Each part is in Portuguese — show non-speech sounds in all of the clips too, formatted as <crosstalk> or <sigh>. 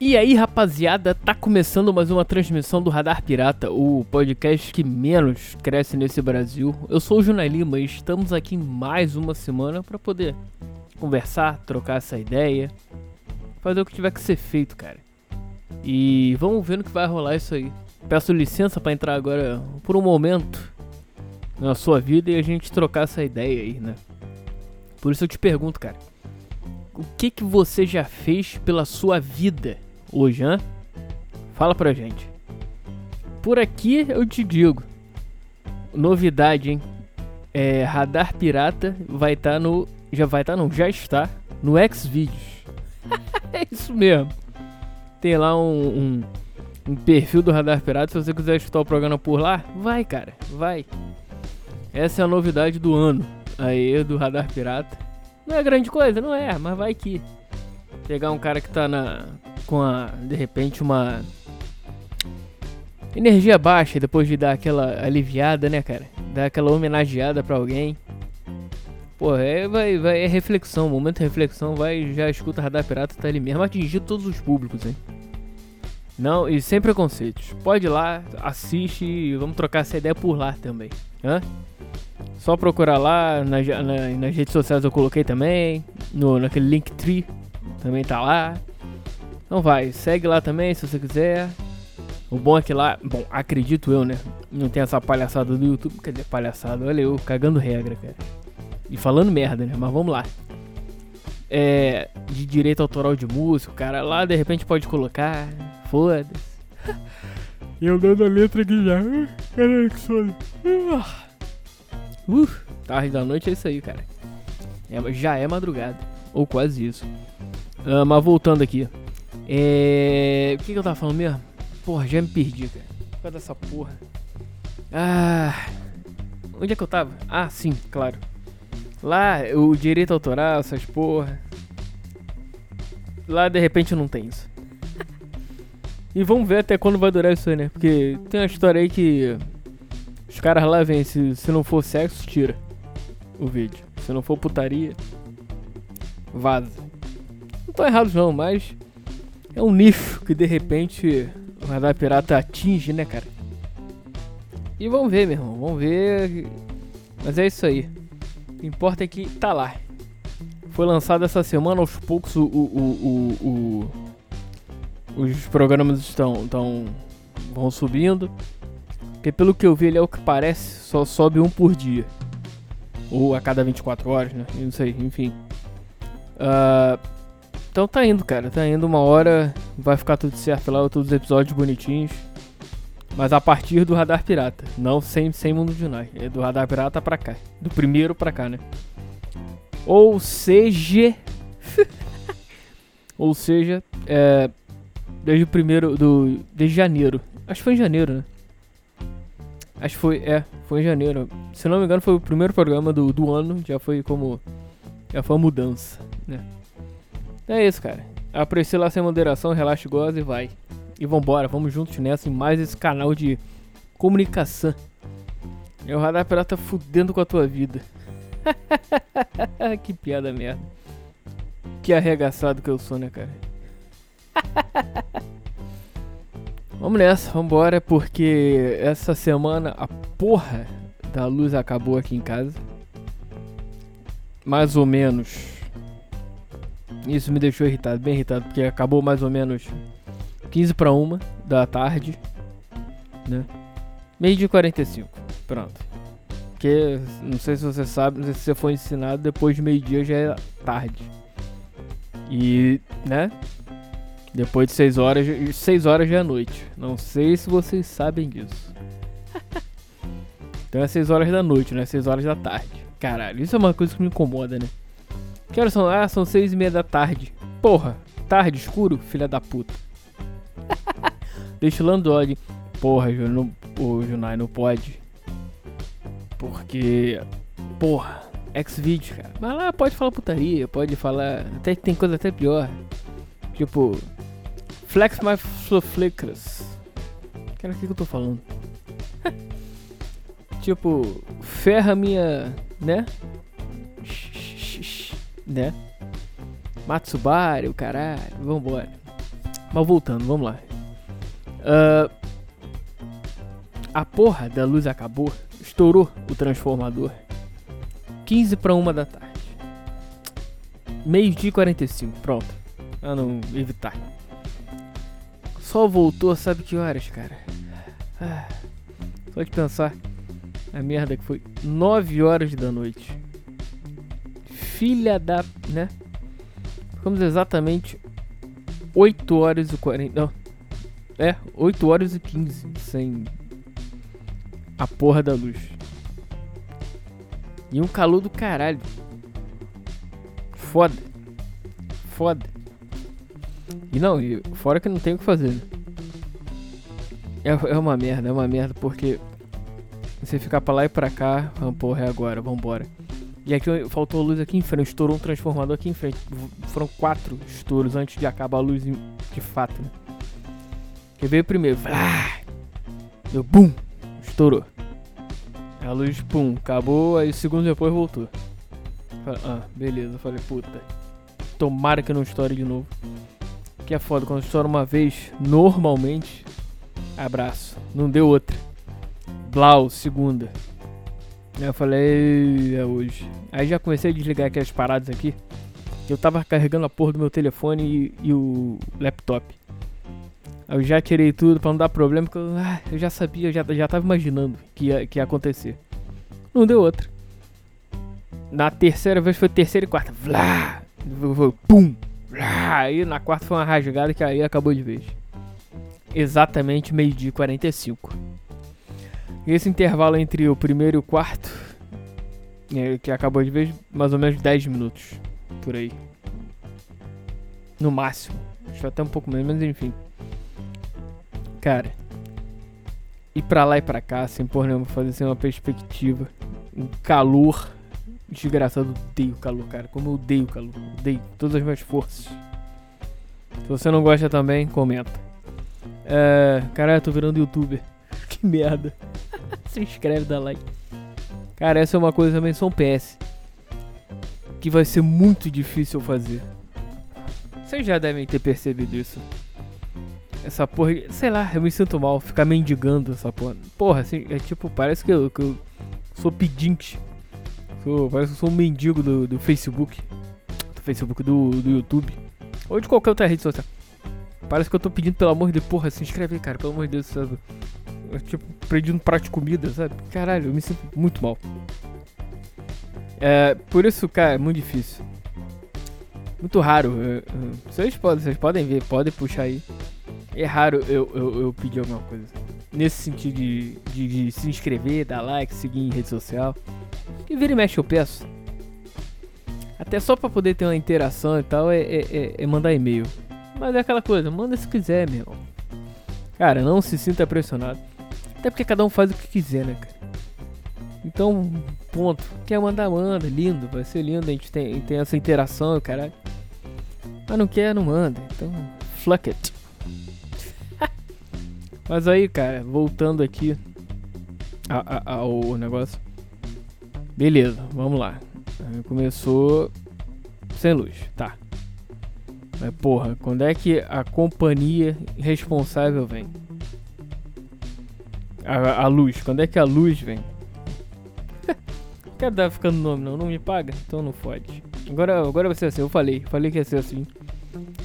E aí, rapaziada, tá começando mais uma transmissão do Radar Pirata, o podcast que menos cresce nesse Brasil. Eu sou o Junai Lima e estamos aqui mais uma semana para poder conversar, trocar essa ideia, fazer o que tiver que ser feito, cara. E vamos ver no que vai rolar isso aí. Peço licença para entrar agora por um momento na sua vida e a gente trocar essa ideia aí, né? Por isso eu te pergunto, cara. O que que você já fez pela sua vida hã? Fala pra gente. Por aqui eu te digo. Novidade, hein? É, Radar Pirata vai estar tá no. Já vai estar, tá, não, já está no Xvideos. <laughs> é isso mesmo. Tem lá um, um, um, perfil do Radar Pirata. Se você quiser escutar o programa por lá, vai, cara, vai. Essa é a novidade do ano aí do Radar Pirata. Não é grande coisa, não é, mas vai que. Pegar um cara que tá na. Com a. de repente uma. Energia baixa depois de dar aquela aliviada, né, cara? Dar aquela homenageada pra alguém. Pô, é, vai, vai, é reflexão, momento de reflexão, vai, já escuta Radar Pirata, tá ali mesmo, atingir todos os públicos, hein? Não, e sem preconceitos. Pode ir lá, assiste e vamos trocar essa ideia por lá também. Hã? Só procurar lá, na, na, nas redes sociais eu coloquei também, no, naquele Linktree também tá lá. Então vai, segue lá também se você quiser. O bom é que lá, bom, acredito eu, né? Não tem essa palhaçada do YouTube. Cadê palhaçada? Olha eu, cagando regra, cara. E falando merda, né? Mas vamos lá. É. De direito autoral de músico, cara. Lá de repente pode colocar. Foda-se. <laughs> Eu dando a letra aqui já. Caralho, que sono. Uh, tarde da noite é isso aí, cara. É, já é madrugada. Ou quase isso. Uh, mas voltando aqui. É. O que, que eu tava falando mesmo? Porra, já me perdi, cara. Por dessa porra. Ah. Onde é que eu tava? Ah, sim, claro. Lá, o direito autoral, essas porra. Lá de repente não tem isso. E vamos ver até quando vai durar isso aí, né? Porque tem uma história aí que os caras lá vêm, se, se não for sexo, tira o vídeo. Se não for putaria, vaza. Não tô errado não, mas é um nicho que de repente o radar pirata atinge, né, cara? E vamos ver, meu irmão, vamos ver. Mas é isso aí. O que importa é que tá lá. Foi lançado essa semana, aos poucos o, o, o, os programas estão, estão vão subindo. Porque pelo que eu vi, ele é o que parece, só sobe um por dia. Ou a cada 24 horas, né? Eu não sei, enfim. Uh, então tá indo, cara. Tá indo uma hora. Vai ficar tudo certo lá, todos os episódios bonitinhos. Mas a partir do Radar Pirata. Não sem, sem Mundo de Nós. É do Radar Pirata pra cá. Do primeiro pra cá, né? Ou seja. <laughs> Ou seja, é, desde o primeiro. Do, desde janeiro. Acho que foi em janeiro, né? Acho que foi, é, foi em janeiro. Se não me engano, foi o primeiro programa do, do ano. Já foi como. Já foi uma mudança, né? É isso, cara. Aprecie lá sem moderação, relaxe, goza e vai. E vambora, vamos juntos nessa em mais esse canal de comunicação. É o Radar Pirata fudendo com a tua vida. <laughs> que piada merda. Que arregaçado que eu sou, né, cara? <laughs> Vamos nessa, vambora, porque essa semana a porra da luz acabou aqui em casa. Mais ou menos. Isso me deixou irritado, bem irritado, porque acabou mais ou menos 15 para uma da tarde, né? Meio de 45, pronto. Porque, não sei se você sabe, não sei se você foi ensinado, depois de meio-dia já é tarde. E, né? Depois de 6 horas, 6 horas já é noite. Não sei se vocês sabem disso. <laughs> então é 6 horas da noite, não é 6 horas da tarde. Caralho, isso é uma coisa que me incomoda, né? Que horas são? Ah, são 6 e meia da tarde. Porra, tarde, escuro, filha da puta. <laughs> Deixa o Landog. Porra, Ju, não, o Junai não pode. Porque. Porra, X-Video, cara. Mas lá pode falar putaria, pode falar. Até tem coisa até pior. Tipo, Flex my flickers. Cara, o que, que eu tô falando? <laughs> tipo, ferra minha. né? Né? Matsubari, o caralho, vambora. Mas voltando, vamos lá. Uh, a porra da luz acabou, estourou o transformador. 15 para uma da tarde. Meio dia 45, pronto. Pra não evitar. Só voltou, sabe que horas, cara? Ah, só de pensar a merda que foi 9 horas da noite. Filha da, né? Ficamos exatamente 8 horas e 40. Não. É, 8 horas e 15 sem a porra da luz. E um calor do caralho. Foda. Foda. E não, e fora que não tem o que fazer. Né? É, é uma merda, é uma merda porque você ficar pra lá e pra cá, ah, porra, é agora, vambora. E aqui faltou luz aqui em frente, estourou um transformador aqui em frente. Foram quatro estouros antes de acabar a luz de fato, né? Que veio primeiro, deu bum, estourou. A luz, pum, acabou, aí segundos depois voltou. Falei, ah, beleza, falei, puta. Tomara que não estoure de novo. Que é foda, quando estoura uma vez, normalmente, abraço. Não deu outra. Blau, segunda. Eu falei, é hoje. Aí já comecei a desligar aquelas paradas aqui. Eu tava carregando a porra do meu telefone e, e o laptop. Eu já tirei tudo pra não dar problema, porque eu, ah, eu já sabia, eu já, já tava imaginando que ia, que ia acontecer. Não deu outra. Na terceira vez foi terceira e quarta. Vlá! Pum! Vlá! Aí na quarta foi uma rasgada que aí acabou de vez. Exatamente meio-dia e 45. Esse intervalo entre o primeiro e o quarto, é, que acabou de ver, mais ou menos 10 minutos. Por aí. No máximo. Acho até um pouco menos, mas enfim. Cara. Ir pra lá e pra cá, sem por nenhuma fazer sem uma perspectiva. Um calor desgraçado. Odeio calor, cara. Como eu odeio calor. Odeio todas as minhas forças. Se você não gosta também, comenta. É, caralho, eu tô virando youtuber. <laughs> que merda. <laughs> Se inscreve, dá like. Cara, essa é uma coisa também, são PS. Que vai ser muito difícil fazer. Vocês já devem ter percebido isso. Essa porra, sei lá, eu me sinto mal ficar mendigando essa porra. Porra, assim, é tipo, parece que eu, que eu sou pedinte. Sou, parece que eu sou um mendigo do, do Facebook. Do Facebook, do, do YouTube. Ou de qualquer outra rede social. Parece que eu tô pedindo, pelo amor de Deus, porra, se inscreve cara, pelo amor de Deus, sabe? Tipo, perdi um prato de comida, sabe? Caralho, eu me sinto muito mal. É, por isso, cara, é muito difícil. Muito raro. Vocês, podem, vocês podem ver, podem puxar aí. É raro eu, eu, eu pedir alguma coisa. Nesse sentido de, de, de, se inscrever, dar like, seguir em rede social. E vira e mexe eu peço. Até só pra poder ter uma interação e tal é, é, é, é mandar e-mail. Mas é aquela coisa, manda se quiser, meu. Cara, não se sinta pressionado. Até porque cada um faz o que quiser, né, cara? Então, ponto. Quer mandar, manda. Lindo, vai ser lindo. A gente tem, tem essa interação, caralho. Mas não quer, não manda. Então, fuck it. <laughs> Mas aí, cara, voltando aqui ao negócio. Beleza, vamos lá. Começou sem luz, tá. Mas porra, quando é que a companhia responsável vem? A, a luz, quando é que a luz vem? <laughs> Quero dar ficando nome não, não me paga? Então não fode. Agora, agora vai ser assim, eu falei, falei que ia ser assim.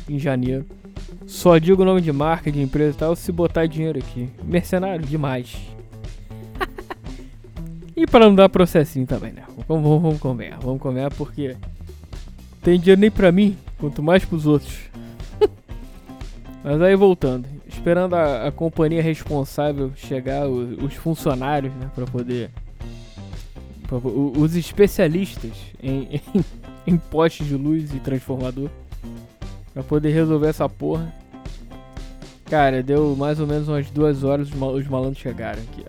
Em janeiro. Só digo o nome de marca, de empresa e tal, se botar dinheiro aqui. Mercenário demais. <laughs> e para não dar processinho também, né? Vamos, vamos, vamos comer, vamos comer porque tem dinheiro nem pra mim, quanto mais pros outros. <laughs> Mas aí voltando esperando a, a companhia responsável chegar, os, os funcionários, né, para poder. Os especialistas em, <laughs> em, em postes de luz e transformador, para poder resolver essa porra. Cara, deu mais ou menos umas duas horas os, mal, os malandros chegaram aqui.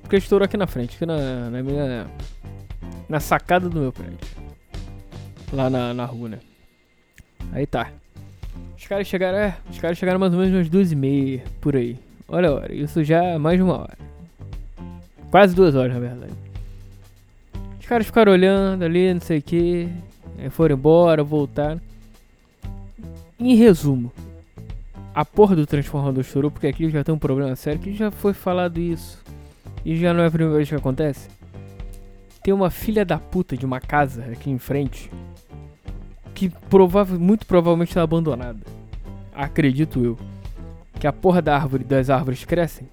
Porque estourou aqui na frente, aqui na, na minha. Na sacada do meu prédio. Lá na, na rua, né? Aí tá. Os caras chegaram, é, os caras chegaram mais ou menos umas duas e meia, por aí. Olha a hora, isso já é mais de uma hora. Quase duas horas, na verdade. Os caras ficaram olhando ali, não sei o que. Foram embora, voltaram. Em resumo, a porra do transformador estourou porque aqui já tem um problema sério que já foi falado isso. E já não é a primeira vez que acontece. Tem uma filha da puta de uma casa aqui em frente que provável, muito provavelmente está abandonada. Acredito eu. Que a porra da árvore, das árvores crescem.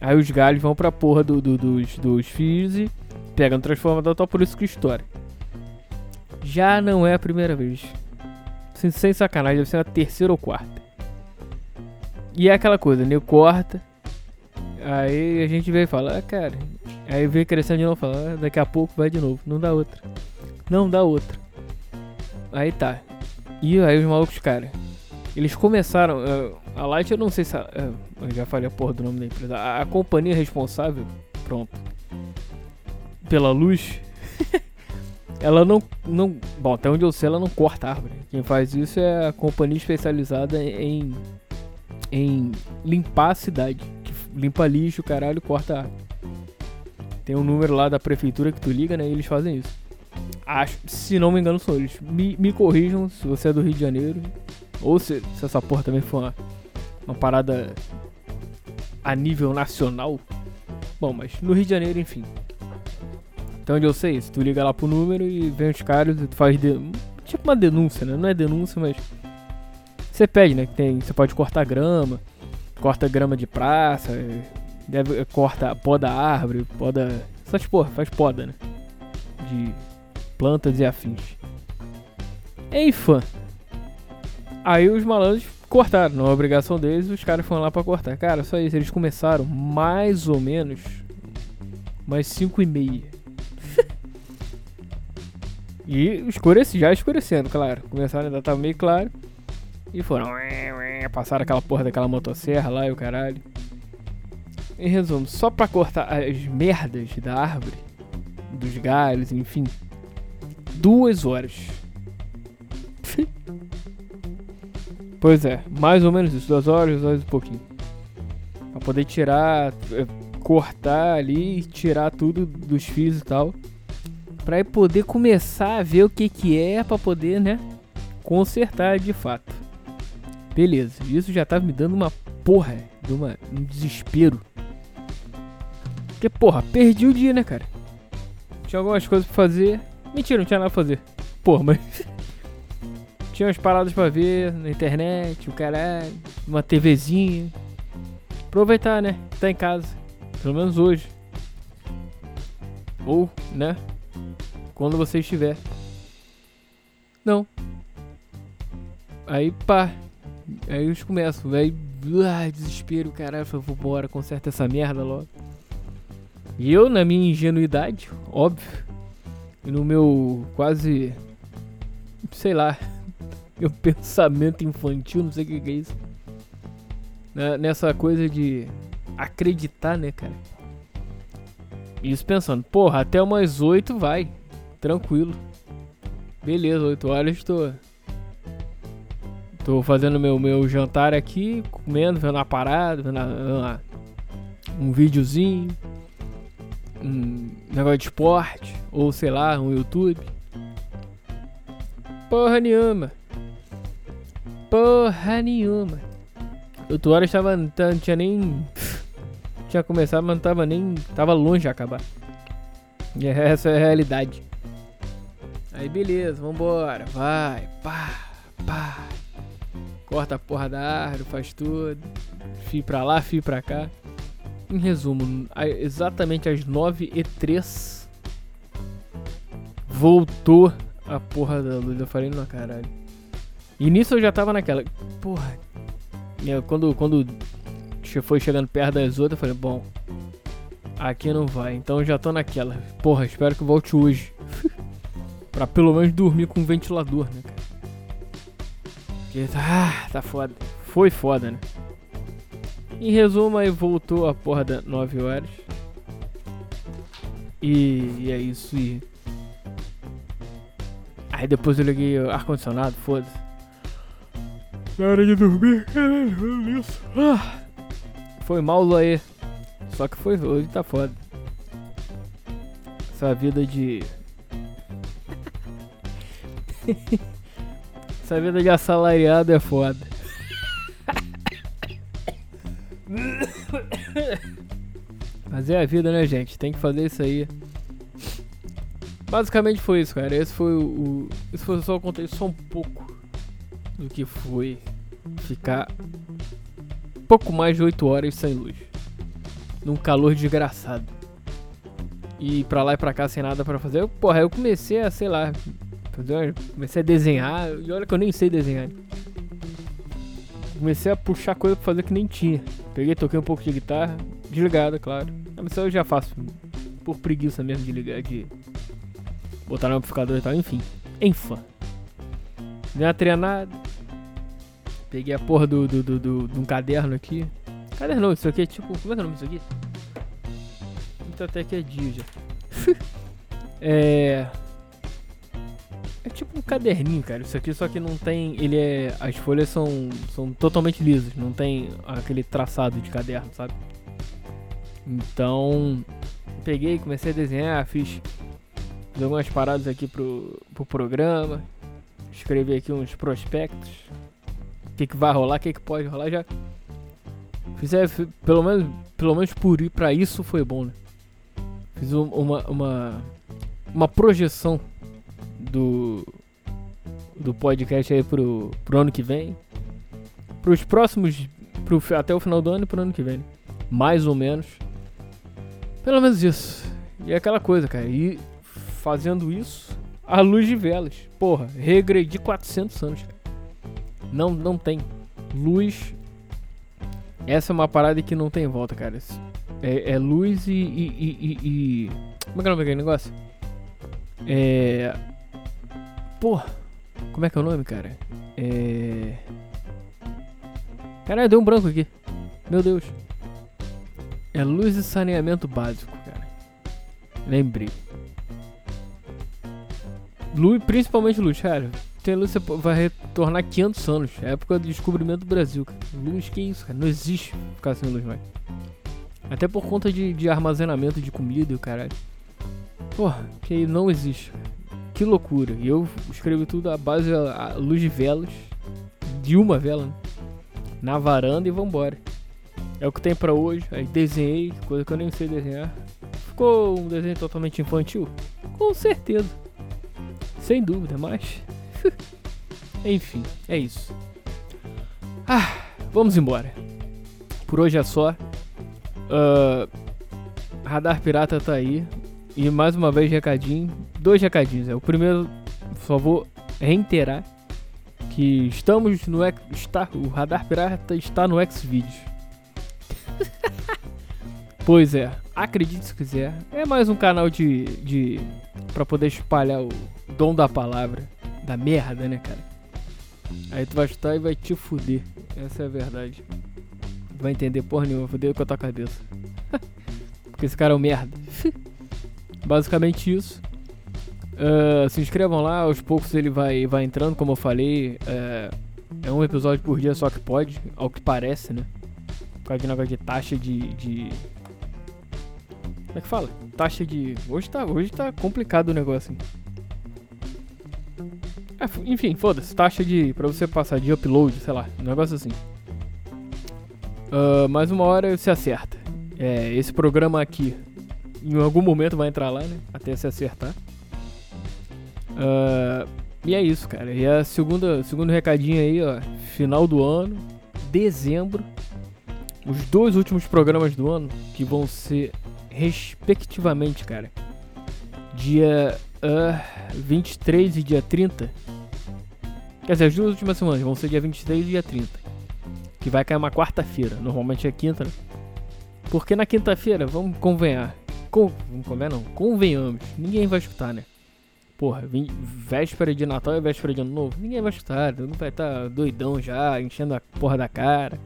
Aí os galhos vão pra porra do, do, dos, dos fios e pegam o transformador, tal, por isso que estoura. Já não é a primeira vez. Sem, sem sacanagem, deve ser a terceira ou quarta. E é aquela coisa, né? Corta. Aí a gente veio e fala, ah, cara. Aí veio crescendo de novo fala, ah, daqui a pouco vai de novo. Não dá outra. Não dá outra. Aí tá. E aí os malucos, cara. Eles começaram. Uh, a Light, eu não sei se. A, uh, eu já falei a porra do nome da empresa. A, a companhia responsável. Pronto. Pela luz. <laughs> ela não, não. Bom, até onde eu sei, ela não corta árvore. Quem faz isso é a companhia especializada em em limpar a cidade. Que limpa lixo, caralho, corta árvore. Tem um número lá da prefeitura que tu liga, né? E eles fazem isso. Acho, se não me engano, são eles. Me, me corrijam se você é do Rio de Janeiro. Ou se, se essa porra também for uma, uma parada a nível nacional. Bom, mas no Rio de Janeiro, enfim. Então onde eu sei isso, tu liga lá pro número e vem os caras e tu faz de, tipo uma denúncia, né? Não é denúncia, mas você pede, né? Que tem, você pode cortar grama, corta grama de praça, deve, corta poda árvore, poda. Essas porra, faz poda, né? De plantas e afins. Enfim. Aí os malandros cortaram, não é obrigação deles, os caras foram lá pra cortar. Cara, só isso, eles começaram mais ou menos mais 5 e meia. <laughs> e escurece, já escurecendo, claro. Começaram ainda tava meio claro. E foram. <laughs> Passaram aquela porra daquela motosserra lá e o caralho. Em resumo, só pra cortar as merdas da árvore, dos galhos, enfim. Duas horas. <laughs> pois é, mais ou menos isso. Duas horas, duas horas e pouquinho. Pra poder tirar, eh, cortar ali, tirar tudo dos fios e tal. Pra poder começar a ver o que que é pra poder, né? Consertar de fato. Beleza, isso já tava me dando uma porra, de uma, um desespero. Porque, porra, perdi o dia, né, cara? Tinha algumas coisas pra fazer. Mentira, não tinha nada pra fazer. Porra, mas. <laughs> tinha umas paradas pra ver na internet, o caralho. Uma TVzinha. Aproveitar, né? Tá em casa. Pelo menos hoje. Ou, né? Quando você estiver. Não. Aí, pá. Aí eles começam, aí, ah, desespero, caralho, eu vou embora, conserta essa merda logo. E eu, na minha ingenuidade, óbvio, no meu quase, sei lá, <laughs> meu pensamento infantil, não sei o que, é isso. Nessa coisa de acreditar, né, cara? Isso pensando, porra, até umas 8 vai, tranquilo. Beleza, 8 horas estou Tô fazendo meu, meu jantar aqui, comendo, vendo uma parada, vendo uma, um videozinho, um negócio de esporte, ou sei lá, um YouTube. Porra nenhuma. Porra nenhuma. Outra hora estava. Não tinha nem. Tinha começado, mas não tava nem. Tava longe de acabar. E essa é a realidade. Aí beleza, vambora. Vai, pá, pá corta a porra da árvore, faz tudo. Fio pra lá, fio pra cá. Em resumo, exatamente às 9 e 3 voltou a porra da luz. Eu falei, não, caralho. E nisso eu já tava naquela. Porra. Quando, quando foi chegando perto das outras, eu falei, bom. Aqui não vai. Então eu já tô naquela. Porra, espero que volte hoje. <laughs> pra pelo menos dormir com um ventilador, né, cara? Porque ah, tá foda. Foi foda, né? Em resumo, aí voltou a porra da 9 horas. E, e é isso. E... Aí depois eu liguei o ar-condicionado, foda-se. Na hora de dormir, caralho, isso. Ah, foi mal aí. Só que foi hoje tá foda. Essa vida de. <laughs> Essa vida de assalariado é foda. Mas é a vida, né, gente? Tem que fazer isso aí. Basicamente foi isso, cara. Esse foi o. esse foi só contei só um pouco do que foi ficar pouco mais de 8 horas sem luz. Num calor desgraçado. E pra lá e pra cá sem nada pra fazer. Eu, porra, eu comecei a, sei lá. Comecei a desenhar. E olha que eu nem sei desenhar. Comecei a puxar coisa pra fazer que nem tinha. Peguei, toquei um pouco de guitarra. Desligada, claro. Mas eu já faço por preguiça mesmo de ligar, de botar no amplificador e tal. Enfim. Enfim. Dei uma treinada. Peguei a porra do, do, do, do, de um caderno aqui. Caderno isso aqui é tipo. Como é que é o nome disso aqui? Muito até que é dia já. <laughs> é. É tipo um caderninho, cara. Isso aqui só que não tem. Ele é. As folhas são, são totalmente lisas. Não tem aquele traçado de caderno, sabe? Então. Peguei, comecei a desenhar, fiz, algumas paradas aqui pro, pro programa. Escrevi aqui uns prospectos. O que, que vai rolar, o que, que pode rolar já. Fiz, é, pelo menos, pelo menos por ir pra isso foi bom, né? Fiz uma, uma, uma projeção do, do podcast aí pro, pro ano que vem. Pros próximos. Pro, até o final do ano e pro ano que vem. Né? Mais ou menos. Pelo menos isso. E é aquela coisa, cara. E fazendo isso, a luz de velas. Porra, regredi 400 anos, cara. Não, não tem. Luz. Essa é uma parada que não tem volta, cara. É, é luz e, e, e, e, Como é que é o nome daquele negócio? É. Porra. Como é que é o nome, cara? É. Caralho, deu um branco aqui. Meu Deus. É luz e saneamento básico, cara. Lembrei. Luz, principalmente luz, cara. Tem luz você vai retornar 500 anos. É época do descobrimento do Brasil, cara. Luz, que isso, cara? Não existe ficar sem luz mais. Até por conta de, de armazenamento de comida e o caralho. Porra, que não existe. Que loucura. E eu escrevi tudo à base da luz de velas. De uma vela, né? Na varanda e vambora. É o que tem pra hoje. Aí desenhei, coisa que eu nem sei desenhar. Ficou um desenho totalmente infantil? Com certeza. Sem dúvida, mas. <laughs> Enfim, é isso. Ah, vamos embora. Por hoje é só. Uh, Radar Pirata tá aí. E mais uma vez, recadinho. Dois recadinhos. É, o primeiro, por favor, reiterar que estamos no. Está, o Radar Pirata está no Xvideos. <laughs> pois é, acredite se quiser. É mais um canal de. de para poder espalhar o dom da palavra. Da merda, né, cara? Aí tu vai escutar e vai te fuder. Essa é a verdade. Vai entender porra nenhuma, fuder com a tua cabeça. <laughs> Porque esse cara é um merda. <laughs> Basicamente isso. Uh, se inscrevam lá, aos poucos ele vai, vai entrando, como eu falei. Uh, é um episódio por dia só que pode, ao que parece, né? Causa de negócio de taxa de, de. Como é que fala? Taxa de. Hoje tá, hoje tá complicado o negócio. Hein? É, enfim, foda-se. Taxa de. pra você passar de upload, sei lá. Um negócio assim. Uh, mais uma hora se acerta. É, esse programa aqui. Em algum momento vai entrar lá, né? Até se acertar. Uh, e é isso, cara. E a segunda, segundo recadinho aí, ó. Final do ano. Dezembro os dois últimos programas do ano, que vão ser respectivamente, cara, dia uh, ah, 23 e dia 30. Quer dizer, as duas últimas semanas vão ser dia 23 e dia 30. Que vai cair uma quarta-feira. Normalmente é quinta, né? Porque na quinta-feira, vamos convenhar. Com, vamos convenhar não, convenhamos. Ninguém vai escutar, né? Porra, véspera de Natal e véspera de Ano Novo. Ninguém vai escutar. Não vai estar tá doidão já, enchendo a porra da cara.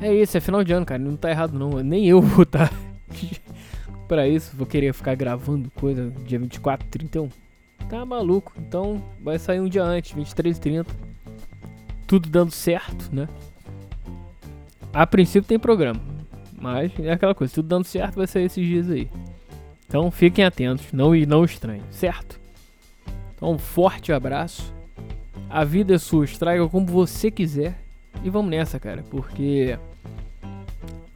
É isso, é final de ano, cara. Não tá errado não. Nem eu vou estar tá <laughs> pra isso. Vou querer ficar gravando coisa dia 24, 31. Tá maluco. Então vai sair um dia antes, 23 e 30. Tudo dando certo, né? A princípio tem programa. Mas é aquela coisa, tudo dando certo vai sair esses dias aí. Então fiquem atentos, não e não estranhem, certo? Então um forte abraço. A vida é sua, estraga como você quiser. E vamos nessa, cara, porque.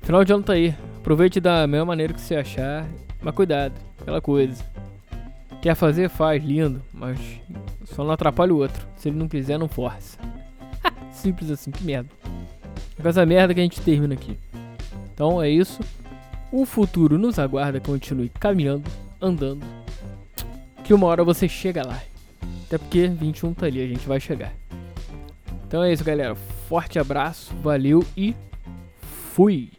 Final de ano tá aí. Aproveite da mesma maneira que você achar, mas cuidado, aquela coisa. Quer fazer, faz, lindo, mas só não atrapalha o outro. Se ele não quiser, não força. Simples assim, que merda. É com essa merda que a gente termina aqui. Então é isso. O futuro nos aguarda, continue caminhando, andando. Que uma hora você chega lá. Até porque 21 tá ali, a gente vai chegar. Então é isso, galera. Forte abraço, valeu e fui!